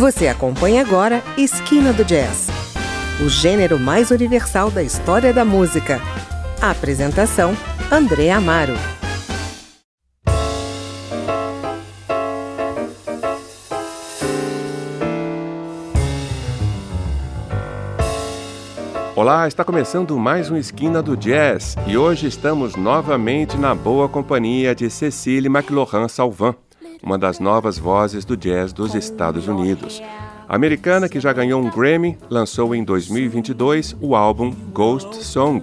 Você acompanha agora Esquina do Jazz, o gênero mais universal da história da música. A apresentação: André Amaro. Olá, está começando mais um Esquina do Jazz e hoje estamos novamente na boa companhia de Cecília McLaurin Salvant, uma das novas vozes do jazz dos Estados Unidos. A americana, que já ganhou um Grammy, lançou em 2022 o álbum Ghost Song,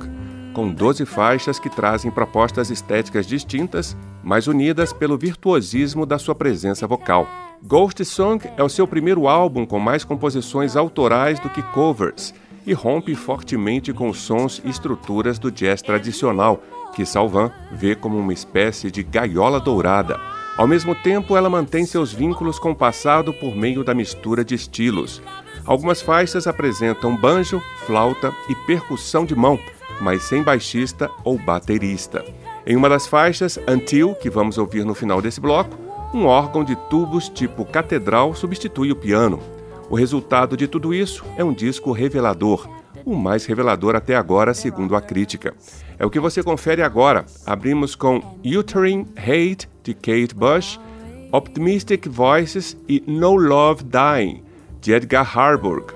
com 12 faixas que trazem propostas estéticas distintas, mas unidas pelo virtuosismo da sua presença vocal. Ghost Song é o seu primeiro álbum com mais composições autorais do que covers e rompe fortemente com os sons e estruturas do jazz tradicional, que Salvan vê como uma espécie de gaiola dourada. Ao mesmo tempo, ela mantém seus vínculos com o passado por meio da mistura de estilos. Algumas faixas apresentam banjo, flauta e percussão de mão, mas sem baixista ou baterista. Em uma das faixas, Until, que vamos ouvir no final desse bloco, um órgão de tubos tipo catedral substitui o piano. O resultado de tudo isso é um disco revelador, o mais revelador até agora, segundo a crítica. É o que você confere agora. Abrimos com Uterine Hate, de Kate Bush, Optimistic Voices e No Love Dying, de Edgar Harburg,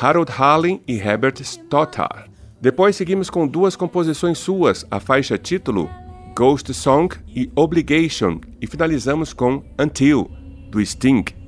Harold Hallin e Herbert Stothard. Depois seguimos com duas composições suas, a faixa título Ghost Song e Obligation, e finalizamos com Until, do Sting.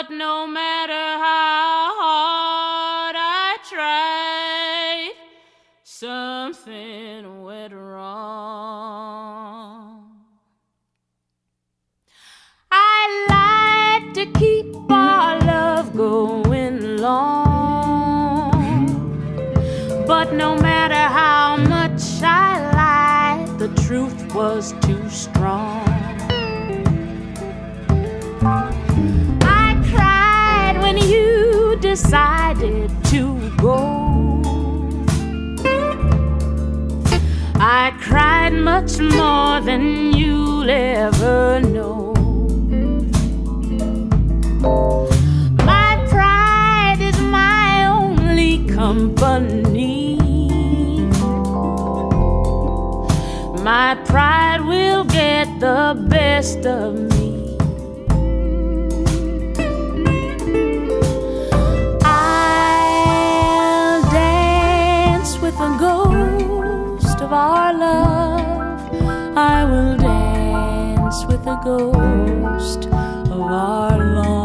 But no matter how hard I tried, something. host of our long.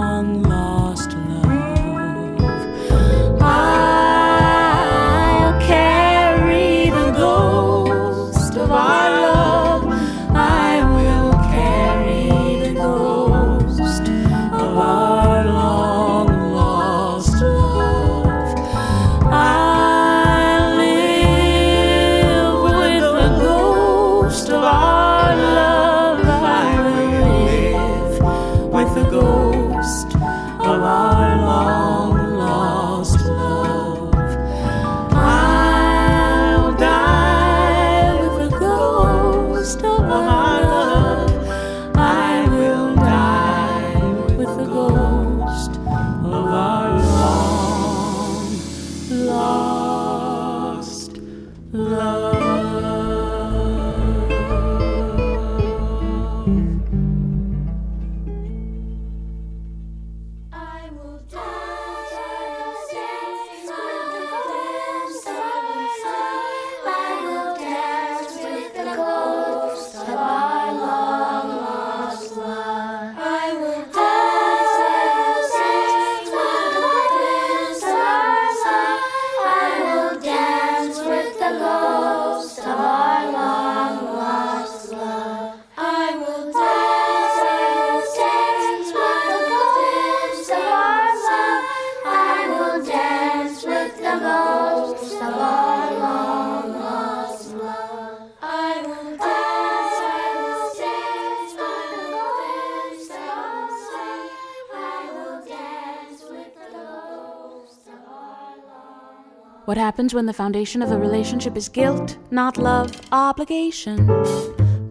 What happens when the foundation of a relationship is guilt, not love, obligation?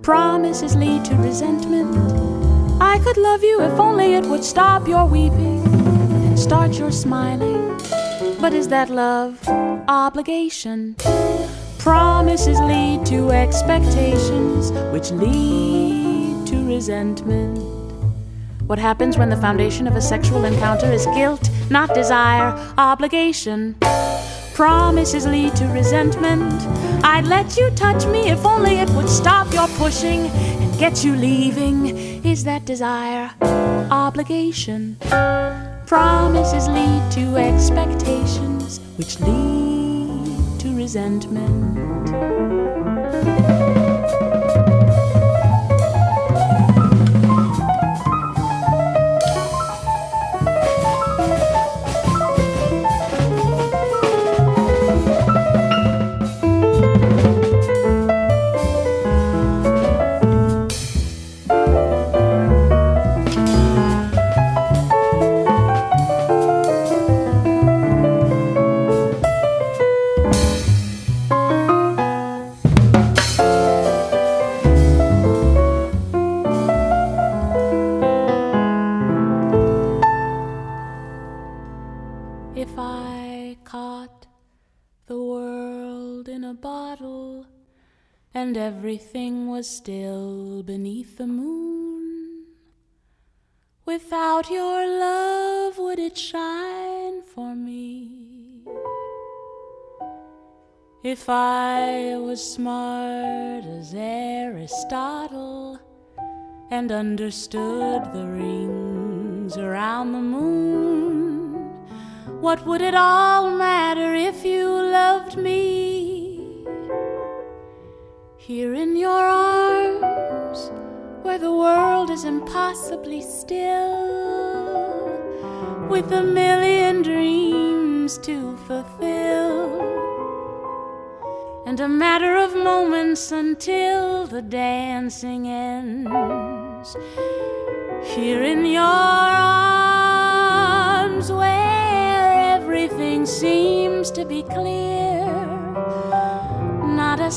Promises lead to resentment. I could love you if only it would stop your weeping and start your smiling. But is that love? Obligation. Promises lead to expectations, which lead to resentment. What happens when the foundation of a sexual encounter is guilt, not desire, obligation? Promises lead to resentment. I'd let you touch me if only it would stop your pushing and get you leaving. Is that desire obligation? Promises lead to expectations, which lead to resentment. Everything was still beneath the moon. Without your love, would it shine for me? If I was smart as Aristotle and understood the rings around the moon, what would it all matter if you loved me? Here in your arms, where the world is impossibly still, with a million dreams to fulfill, and a matter of moments until the dancing ends. Here in your arms, where everything seems to be clear not a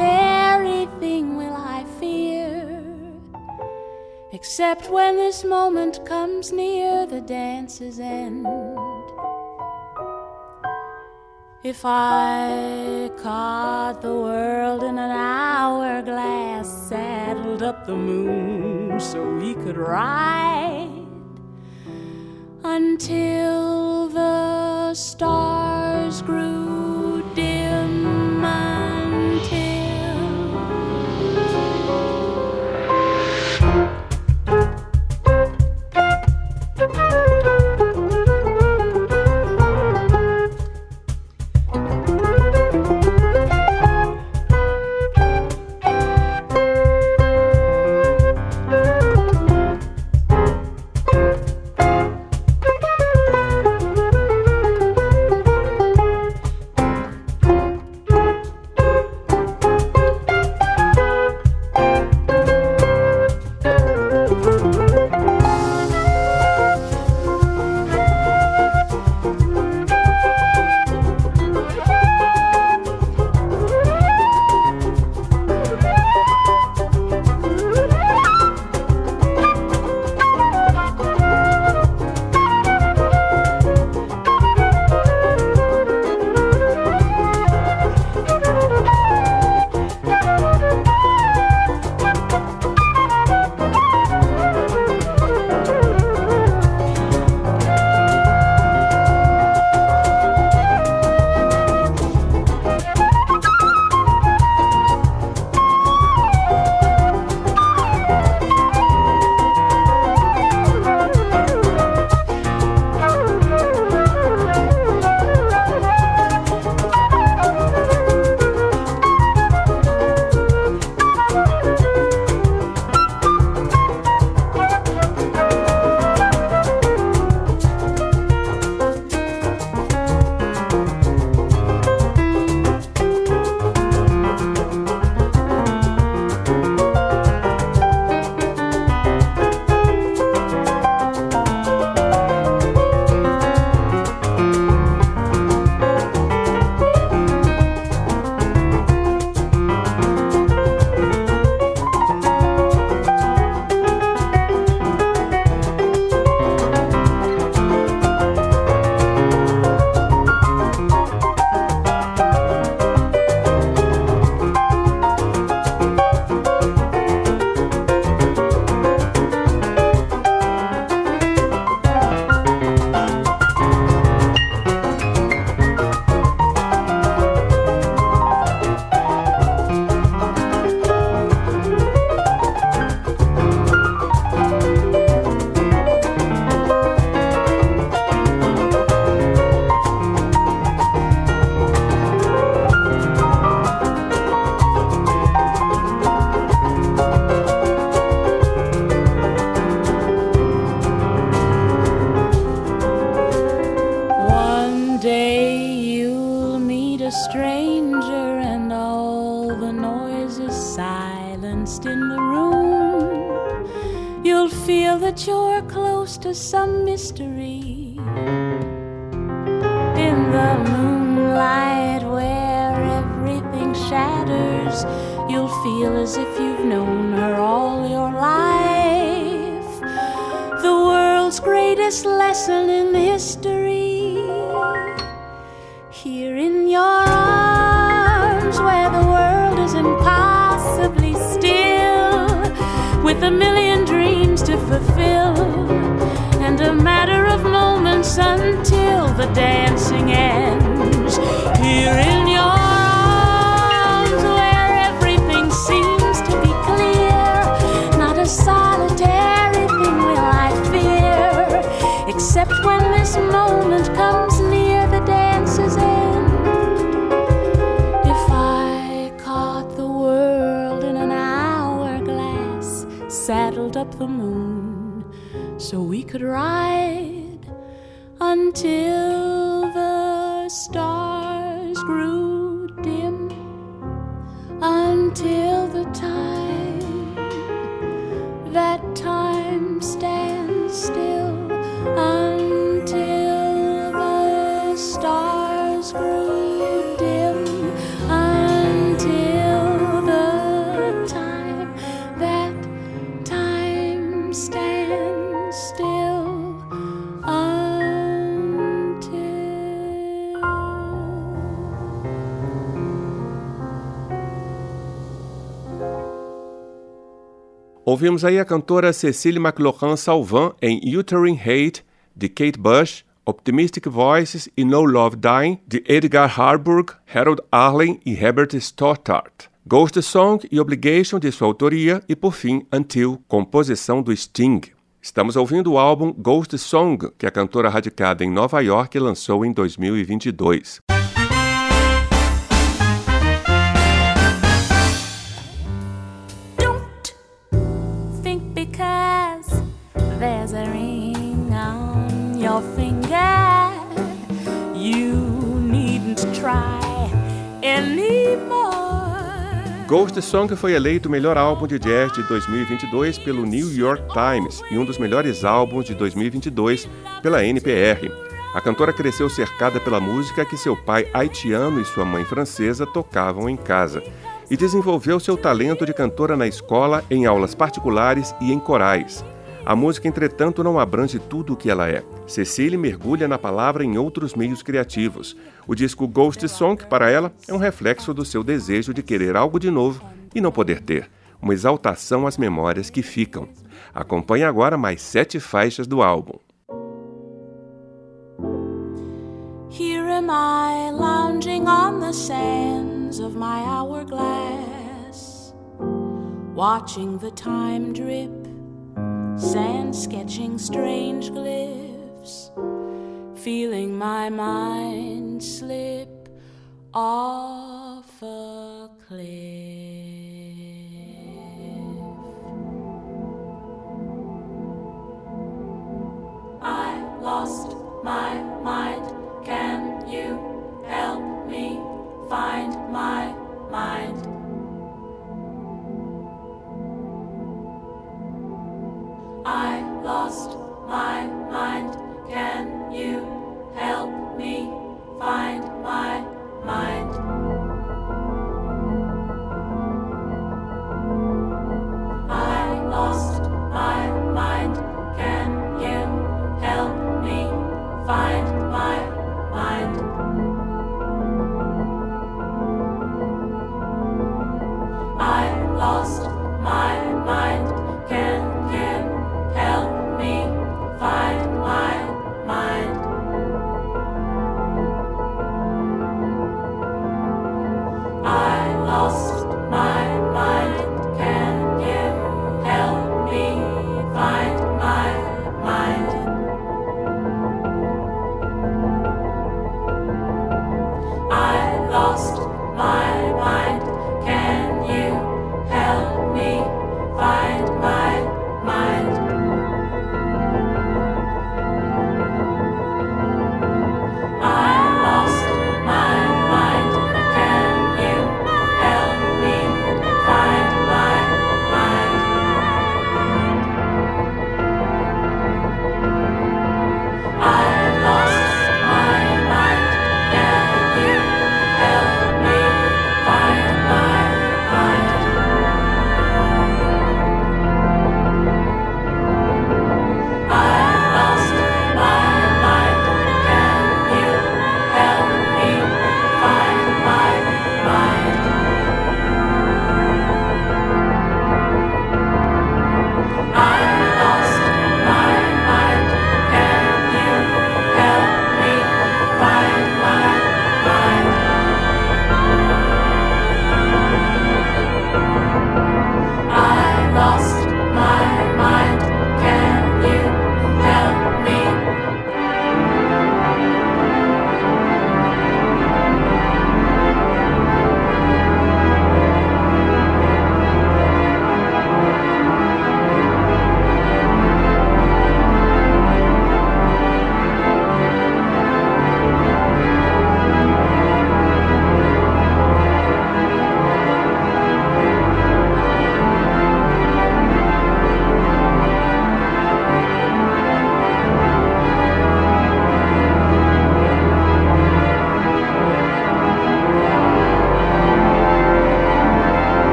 solitary thing will I fear, except when this moment comes near the dance's end. If I caught the world in an hourglass, saddled up the moon so we could ride until the stars grew that time stands still, Ouvimos aí a cantora Cecily McLaughlin Salvant em Uterine Hate, de Kate Bush, Optimistic Voices e No Love Dying, de Edgar Harburg, Harold Arlen e Herbert Stothart. Ghost Song e Obligation, de sua autoria, e por fim Until, composição do Sting. Estamos ouvindo o álbum Ghost Song, que a cantora radicada em Nova York lançou em 2022. Ghost Song foi eleito o melhor álbum de jazz de 2022 pelo New York Times e um dos melhores álbuns de 2022 pela NPR. A cantora cresceu cercada pela música que seu pai haitiano e sua mãe francesa tocavam em casa e desenvolveu seu talento de cantora na escola, em aulas particulares e em corais. A música, entretanto, não abrange tudo o que ela é. Cecily mergulha na palavra em outros meios criativos. O disco Ghost Song, para ela, é um reflexo do seu desejo de querer algo de novo e não poder ter. Uma exaltação às memórias que ficam. Acompanhe agora mais sete faixas do álbum. Here am I lounging on the sands of my hourglass, watching the time drip, sand sketching strange glyphs, feeling my mind slip off a cliff. I lost my mind. Can you help me find my mind?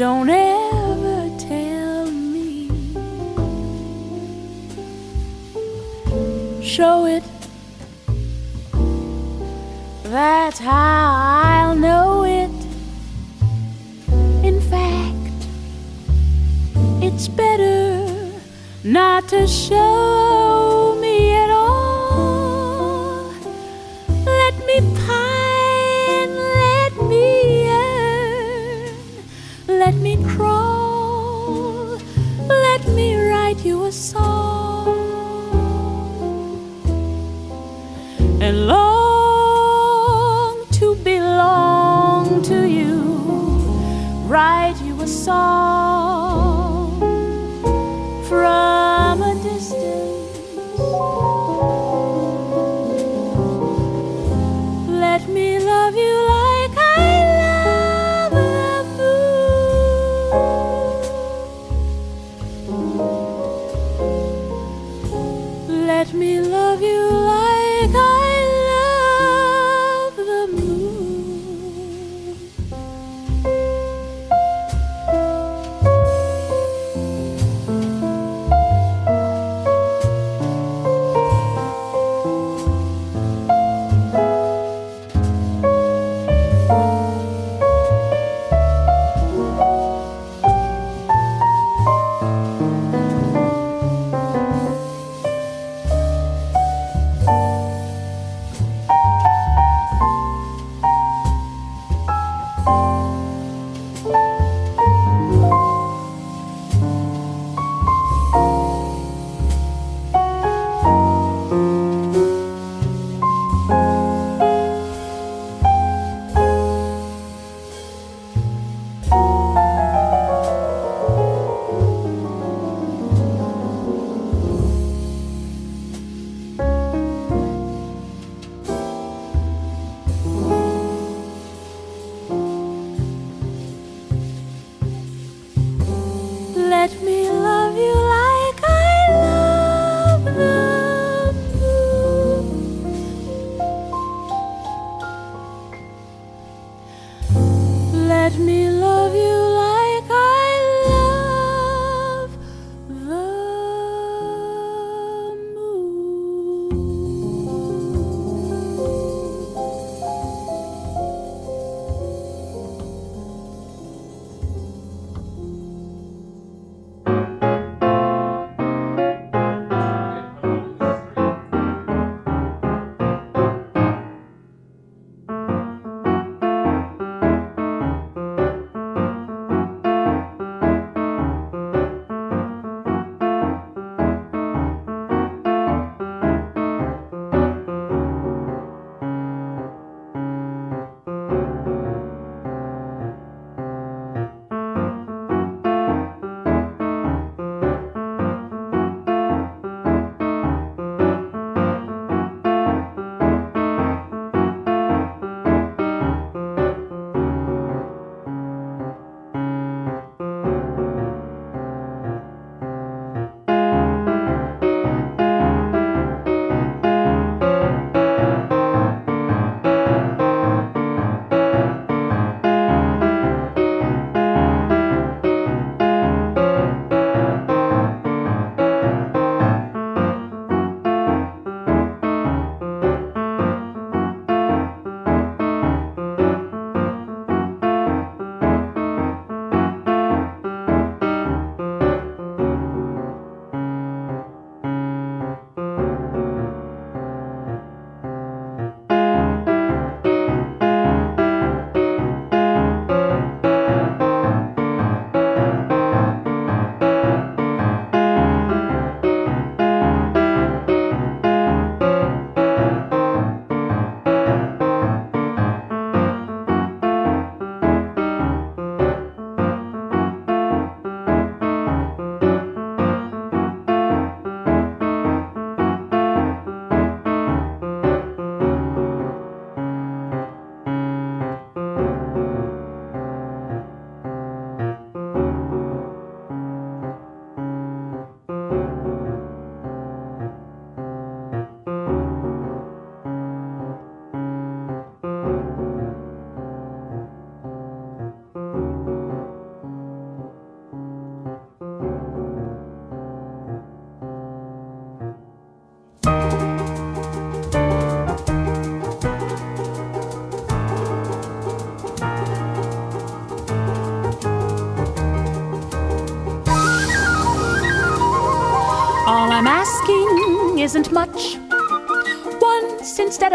Don't ever tell me. Show it. That's how I'll know it. In fact, it's better not to show.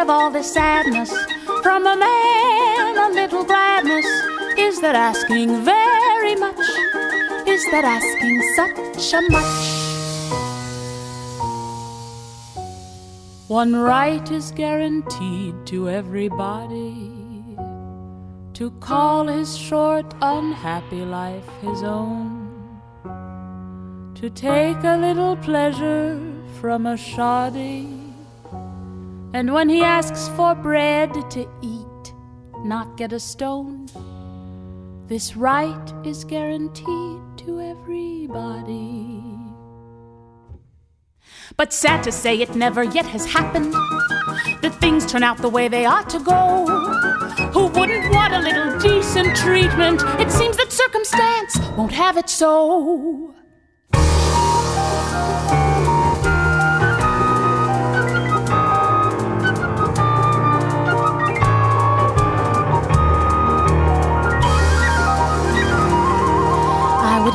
All this sadness, from a man a little gladness. Is that asking very much? Is that asking such a much? One right is guaranteed to everybody to call his short, unhappy life his own to take a little pleasure from a shoddy. And when he asks for bread to eat, not get a stone, this right is guaranteed to everybody. But sad to say, it never yet has happened that things turn out the way they ought to go. Who wouldn't want a little decent treatment? It seems that circumstance won't have it so.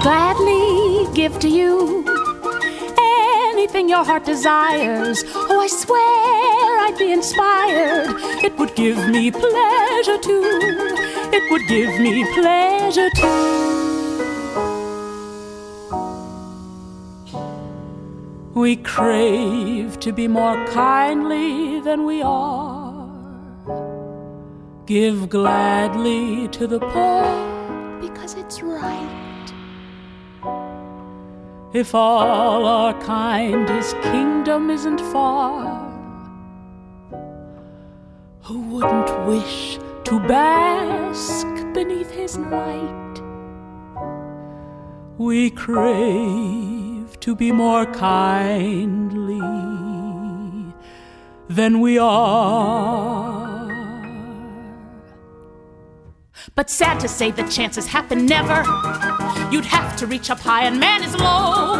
Would gladly give to you anything your heart desires. Oh, I swear I'd be inspired. It would give me pleasure too. It would give me pleasure too. We crave to be more kindly than we are. Give gladly to the poor because it's right. If all are kind his kingdom isn't far, who wouldn't wish to bask beneath his light? We crave to be more kindly than we are. But sad to say the chances happen never. You'd have to reach up high and man is low.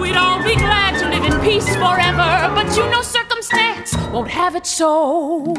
We'd all be glad to live in peace forever, but you know circumstance won't have it so.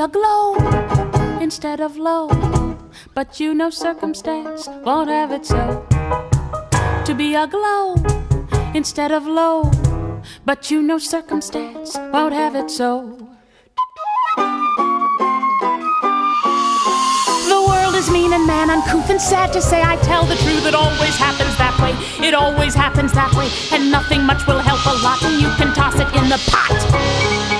Aglow instead of low. But you know circumstance won't have it so. To be aglow instead of low. But you know circumstance won't have it so. And uncouth and sad to say I tell the truth. It always happens that way. It always happens that way. And nothing much will help a lot. And you can toss it in the pot.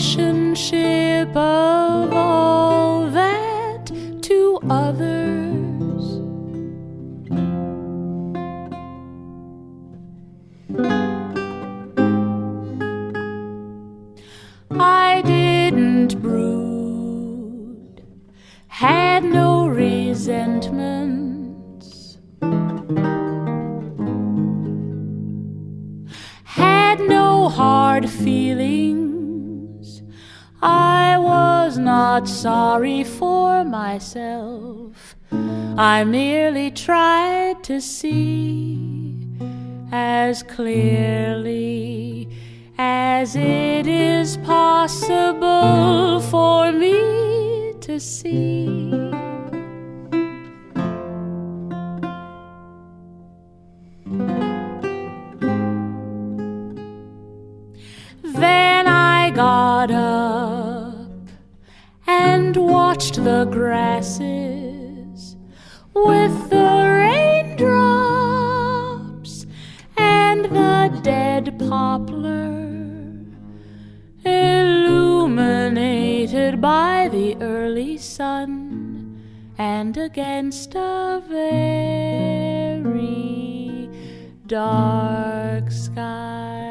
Relationship of all that to others. I didn't brood, had no resentments, had no hard feelings. I was not sorry for myself. I merely tried to see as clearly as it is possible for me to see. Then I got up the grasses with the raindrops and the dead poplar illuminated by the early sun and against a very dark sky.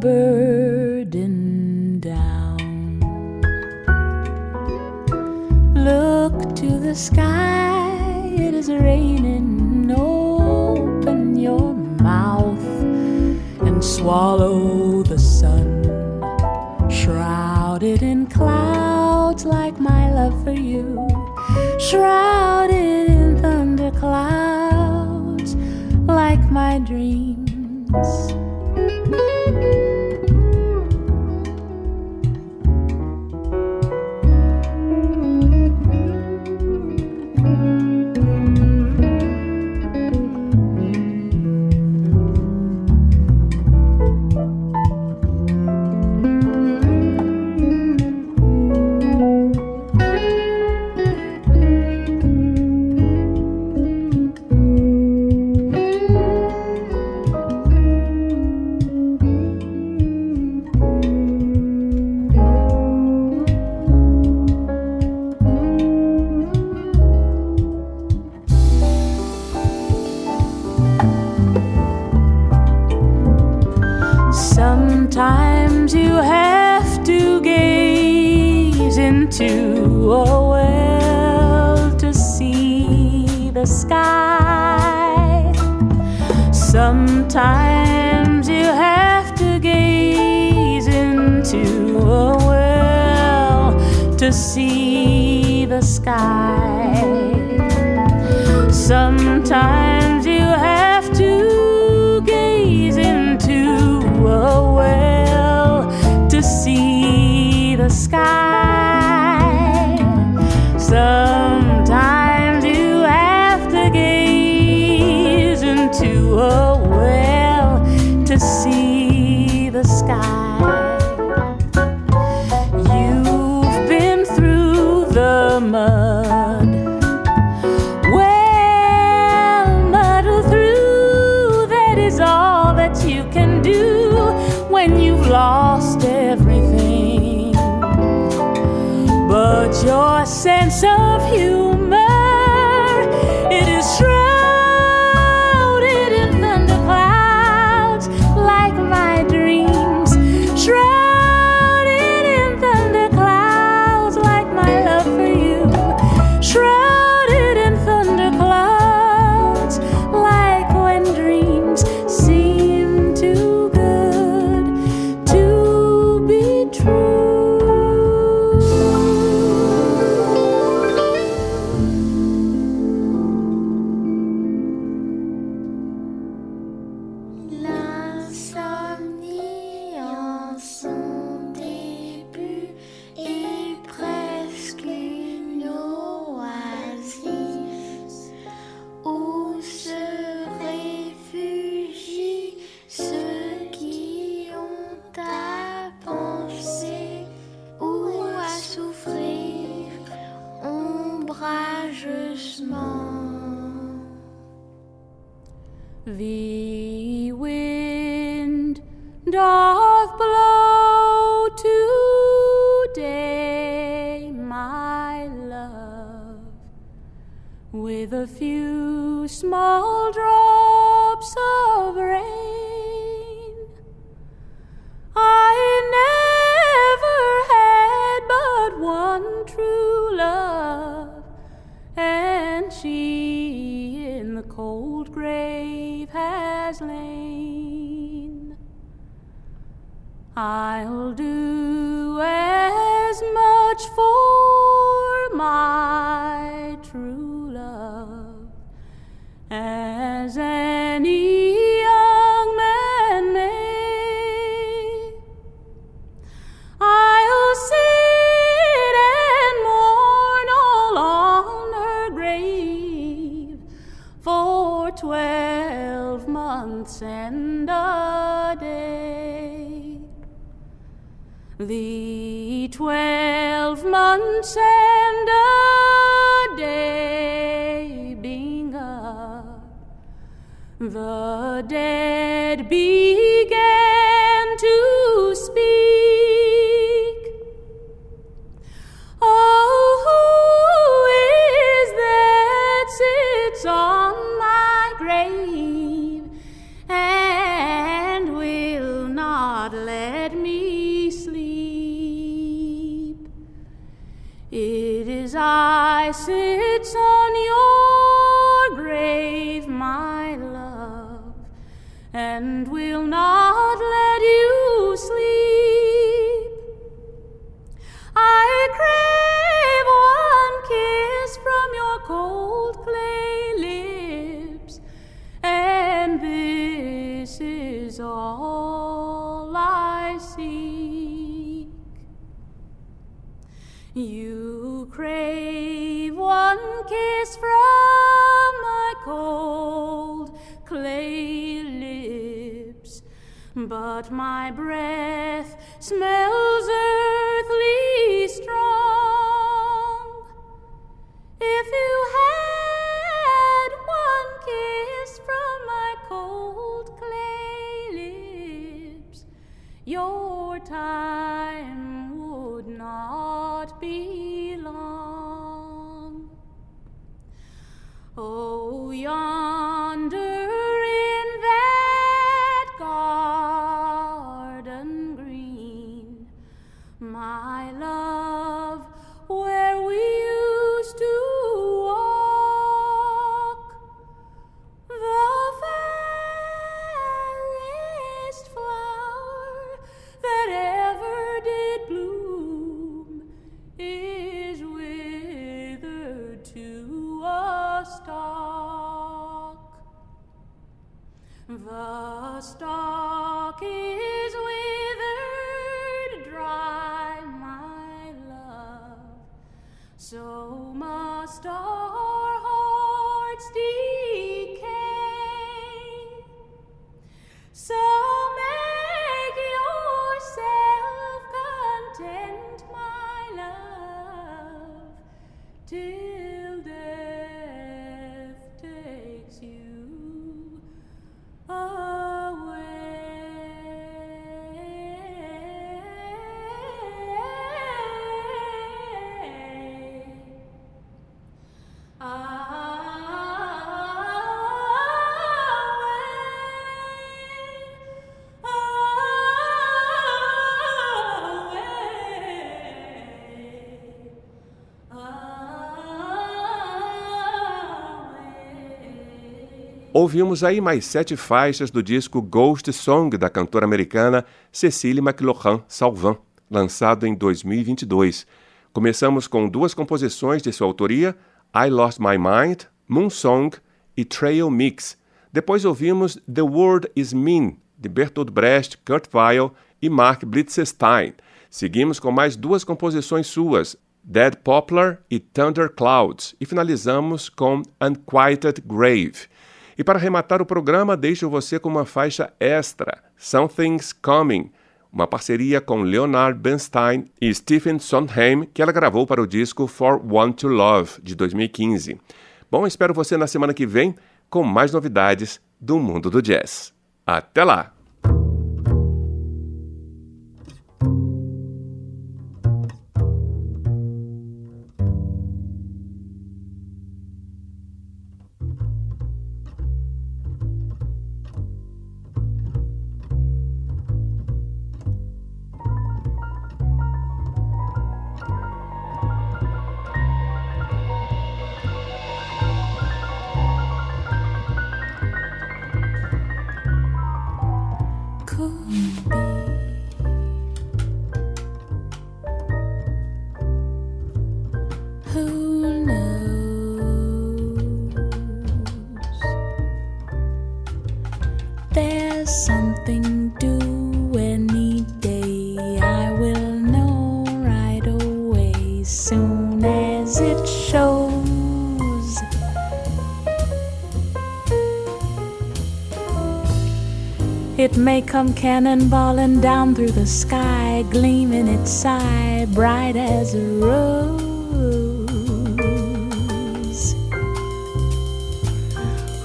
Burden down. Look to the sky, it is raining. Open your mouth and swallow the sun. Shrouded in clouds like my love for you. Shrouded The twelve months Ouvimos aí mais sete faixas do disco Ghost Song da cantora americana Cecily McLohan Salvant, lançado em 2022. Começamos com duas composições de sua autoria, I Lost My Mind, Moon Song e Trail Mix. Depois ouvimos The World Is Mean, de Bertolt Brecht, Kurt Weill e Mark Blitzstein. Seguimos com mais duas composições suas, Dead Poplar e Thunder Clouds, e finalizamos com Unquieted Grave. E para arrematar o programa, deixo você com uma faixa extra, Something's Coming, uma parceria com Leonard Bernstein e Stephen Sondheim, que ela gravou para o disco For One to Love, de 2015. Bom, espero você na semana que vem com mais novidades do mundo do jazz. Até lá! Cannonballing down through the sky, gleaming its side bright as a rose.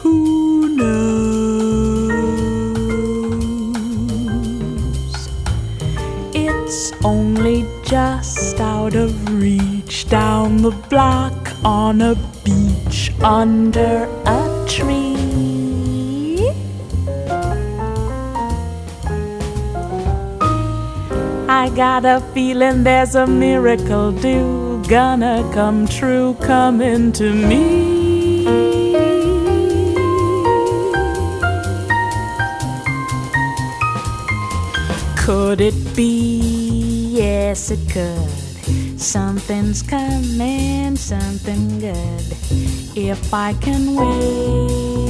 Who knows? It's only just out of reach down the block on a beach under a tree. I got a feeling there's a miracle due, gonna come true, coming to me. Could it be? Yes, it could. Something's coming, something good. If I can wait.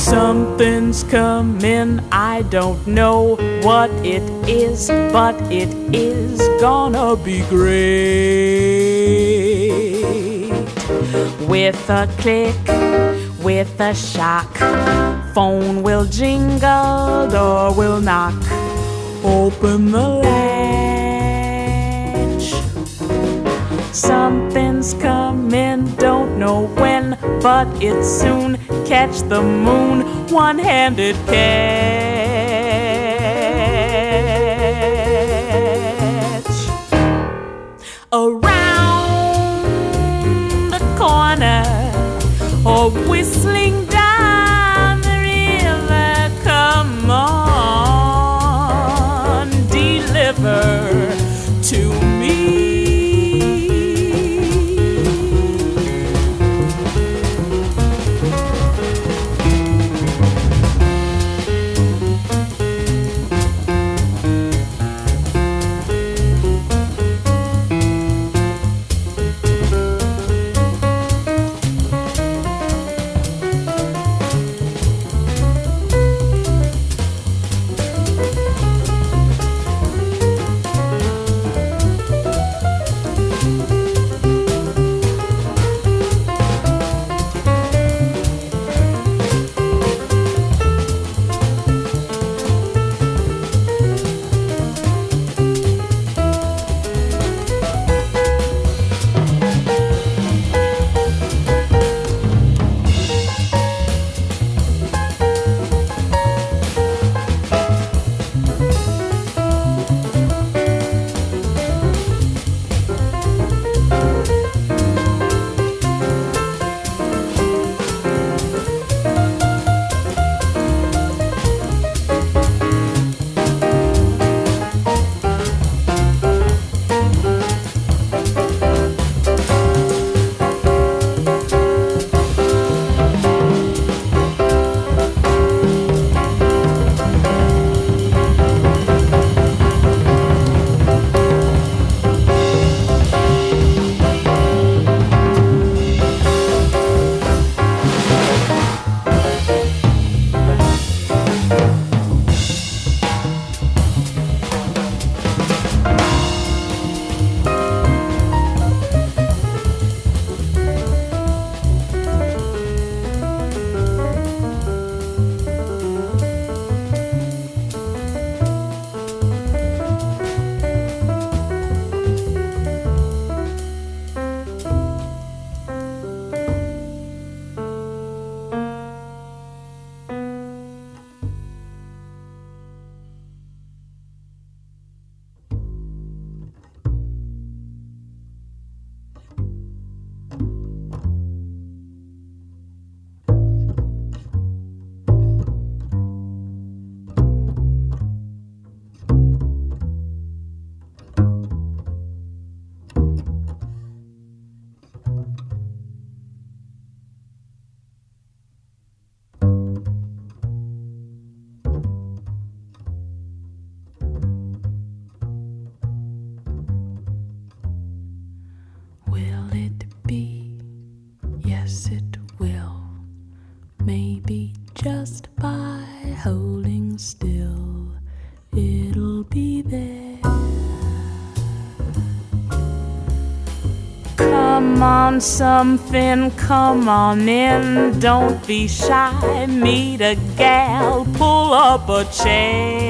Something's coming, I don't know what it is, but it is gonna be great. With a click, with a shock, phone will jingle, door will knock. Open the latch. Something's coming, don't know when, but it's soon catch the moon, one handed catch. Want something, come on in. Don't be shy, meet a gal, pull up a chair.